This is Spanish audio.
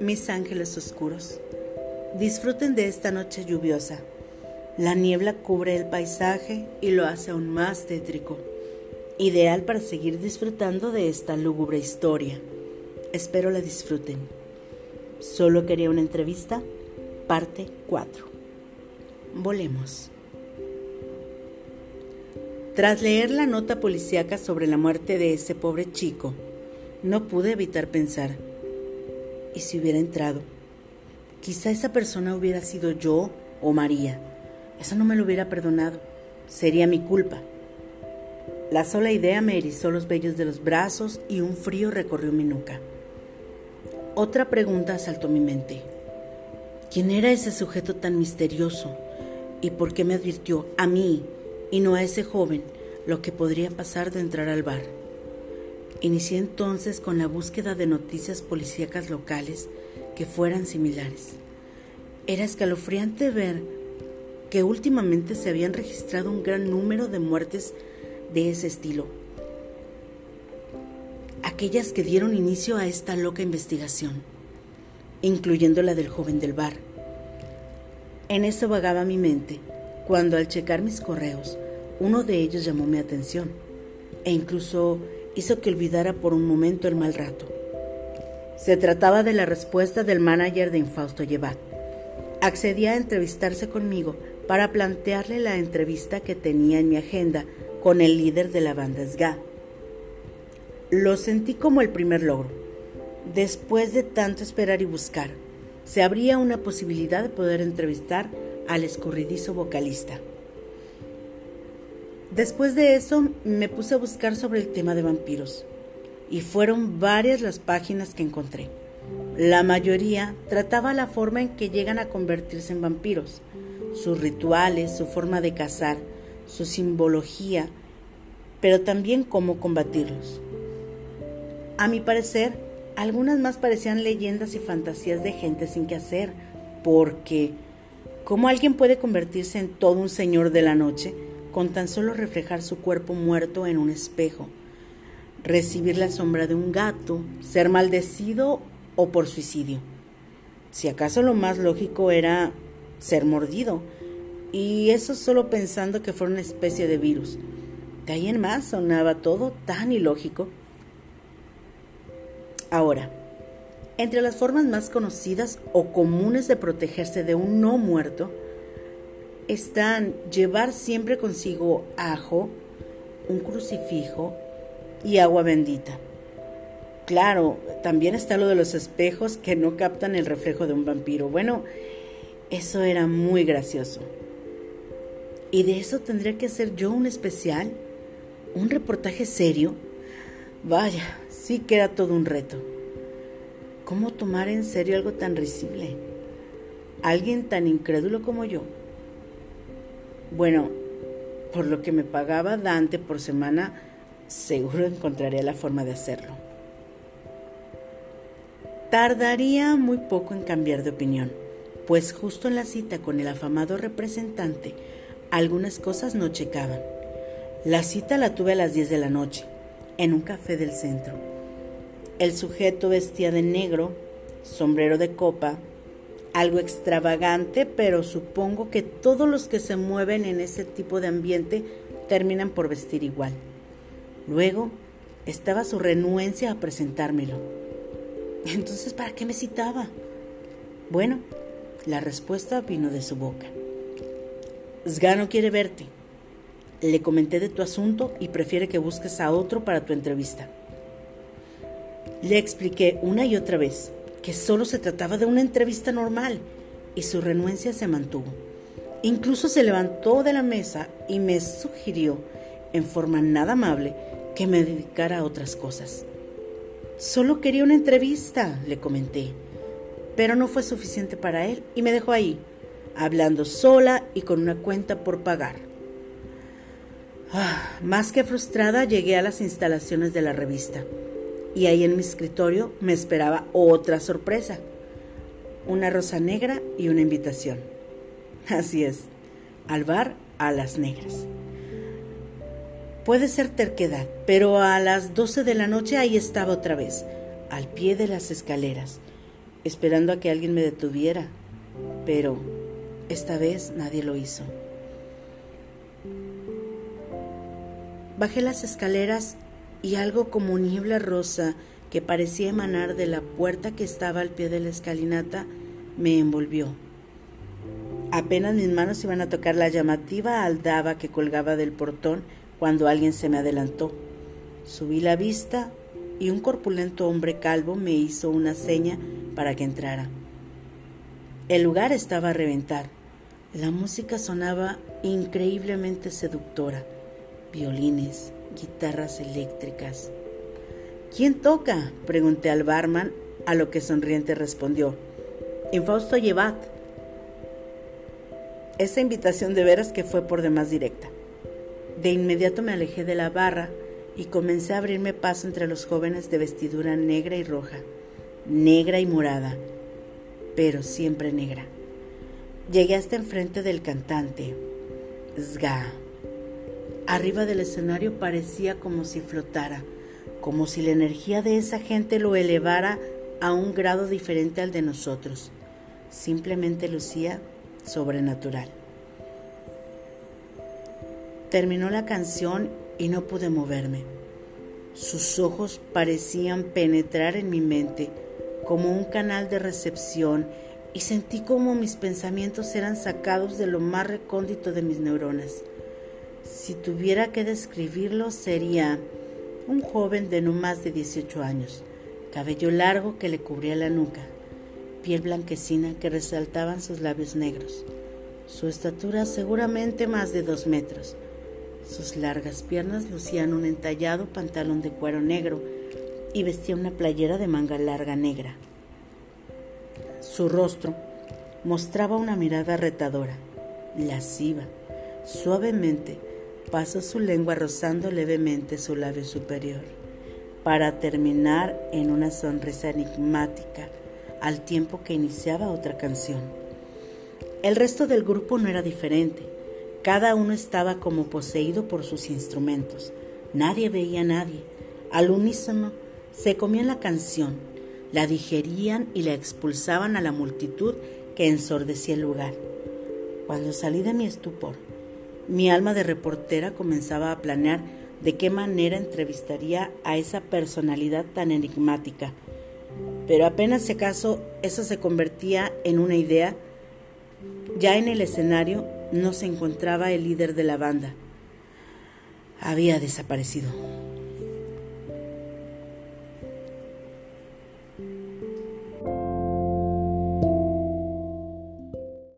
Mis ángeles oscuros, disfruten de esta noche lluviosa. La niebla cubre el paisaje y lo hace aún más tétrico, ideal para seguir disfrutando de esta lúgubre historia. Espero la disfruten. Solo quería una entrevista, parte 4. Volemos. Tras leer la nota policíaca sobre la muerte de ese pobre chico, no pude evitar pensar, ¿y si hubiera entrado? Quizá esa persona hubiera sido yo o María. Eso no me lo hubiera perdonado. Sería mi culpa. La sola idea me erizó los vellos de los brazos y un frío recorrió mi nuca. Otra pregunta asaltó mi mente. ¿Quién era ese sujeto tan misterioso? ¿Y por qué me advirtió a mí y no a ese joven lo que podría pasar de entrar al bar? Inicié entonces con la búsqueda de noticias policíacas locales que fueran similares. Era escalofriante ver que últimamente se habían registrado un gran número de muertes de ese estilo, aquellas que dieron inicio a esta loca investigación, incluyendo la del joven del bar. En eso vagaba mi mente, cuando al checar mis correos, uno de ellos llamó mi atención e incluso hizo que olvidara por un momento el mal rato. Se trataba de la respuesta del manager de Infausto Llevat. Accedía a entrevistarse conmigo para plantearle la entrevista que tenía en mi agenda con el líder de la banda SGA. Lo sentí como el primer logro. Después de tanto esperar y buscar, se abría una posibilidad de poder entrevistar al escurridizo vocalista. Después de eso me puse a buscar sobre el tema de vampiros y fueron varias las páginas que encontré. La mayoría trataba la forma en que llegan a convertirse en vampiros, sus rituales, su forma de cazar, su simbología, pero también cómo combatirlos. A mi parecer, algunas más parecían leyendas y fantasías de gente sin que hacer, porque ¿cómo alguien puede convertirse en todo un señor de la noche? Con tan solo reflejar su cuerpo muerto en un espejo, recibir la sombra de un gato, ser maldecido o por suicidio. Si acaso lo más lógico era ser mordido, y eso solo pensando que fuera una especie de virus. De ahí en más sonaba todo tan ilógico. Ahora, entre las formas más conocidas o comunes de protegerse de un no muerto, están llevar siempre consigo ajo, un crucifijo y agua bendita. Claro, también está lo de los espejos que no captan el reflejo de un vampiro. Bueno, eso era muy gracioso. ¿Y de eso tendría que hacer yo un especial? ¿Un reportaje serio? Vaya, sí que era todo un reto. ¿Cómo tomar en serio algo tan risible? Alguien tan incrédulo como yo bueno, por lo que me pagaba Dante por semana, seguro encontraría la forma de hacerlo. Tardaría muy poco en cambiar de opinión, pues justo en la cita con el afamado representante, algunas cosas no checaban. La cita la tuve a las 10 de la noche, en un café del centro. El sujeto vestía de negro, sombrero de copa, algo extravagante, pero supongo que todos los que se mueven en ese tipo de ambiente terminan por vestir igual. Luego estaba su renuencia a presentármelo. Entonces, ¿para qué me citaba? Bueno, la respuesta vino de su boca. Sgano quiere verte. Le comenté de tu asunto y prefiere que busques a otro para tu entrevista. Le expliqué una y otra vez que solo se trataba de una entrevista normal y su renuencia se mantuvo. Incluso se levantó de la mesa y me sugirió, en forma nada amable, que me dedicara a otras cosas. Solo quería una entrevista, le comenté, pero no fue suficiente para él y me dejó ahí, hablando sola y con una cuenta por pagar. Ah, más que frustrada llegué a las instalaciones de la revista y ahí en mi escritorio me esperaba otra sorpresa, una rosa negra y una invitación. Así es, al bar a las negras. Puede ser terquedad, pero a las doce de la noche ahí estaba otra vez, al pie de las escaleras, esperando a que alguien me detuviera. Pero esta vez nadie lo hizo. Bajé las escaleras y algo como niebla rosa que parecía emanar de la puerta que estaba al pie de la escalinata me envolvió. Apenas mis manos iban a tocar la llamativa aldaba que colgaba del portón cuando alguien se me adelantó. Subí la vista y un corpulento hombre calvo me hizo una seña para que entrara. El lugar estaba a reventar. La música sonaba increíblemente seductora. Violines, guitarras eléctricas. ¿Quién toca? pregunté al barman, a lo que sonriente respondió. Infausto Llevat. Esa invitación de veras que fue por demás directa. De inmediato me alejé de la barra y comencé a abrirme paso entre los jóvenes de vestidura negra y roja, negra y morada, pero siempre negra. Llegué hasta enfrente del cantante, Sga. Arriba del escenario parecía como si flotara, como si la energía de esa gente lo elevara a un grado diferente al de nosotros. Simplemente lucía sobrenatural. Terminó la canción y no pude moverme. Sus ojos parecían penetrar en mi mente como un canal de recepción y sentí como mis pensamientos eran sacados de lo más recóndito de mis neuronas. Si tuviera que describirlo sería un joven de no más de 18 años, cabello largo que le cubría la nuca, piel blanquecina que resaltaban sus labios negros, su estatura seguramente más de dos metros. Sus largas piernas lucían un entallado pantalón de cuero negro y vestía una playera de manga larga negra. Su rostro mostraba una mirada retadora, lasciva. Suavemente pasó su lengua rozando levemente su labio superior, para terminar en una sonrisa enigmática al tiempo que iniciaba otra canción. El resto del grupo no era diferente. Cada uno estaba como poseído por sus instrumentos. Nadie veía a nadie. Al unísono se comían la canción, la digerían y la expulsaban a la multitud que ensordecía el lugar. Cuando salí de mi estupor, mi alma de reportera comenzaba a planear de qué manera entrevistaría a esa personalidad tan enigmática. Pero apenas se acaso eso se convertía en una idea, ya en el escenario no se encontraba el líder de la banda. Había desaparecido.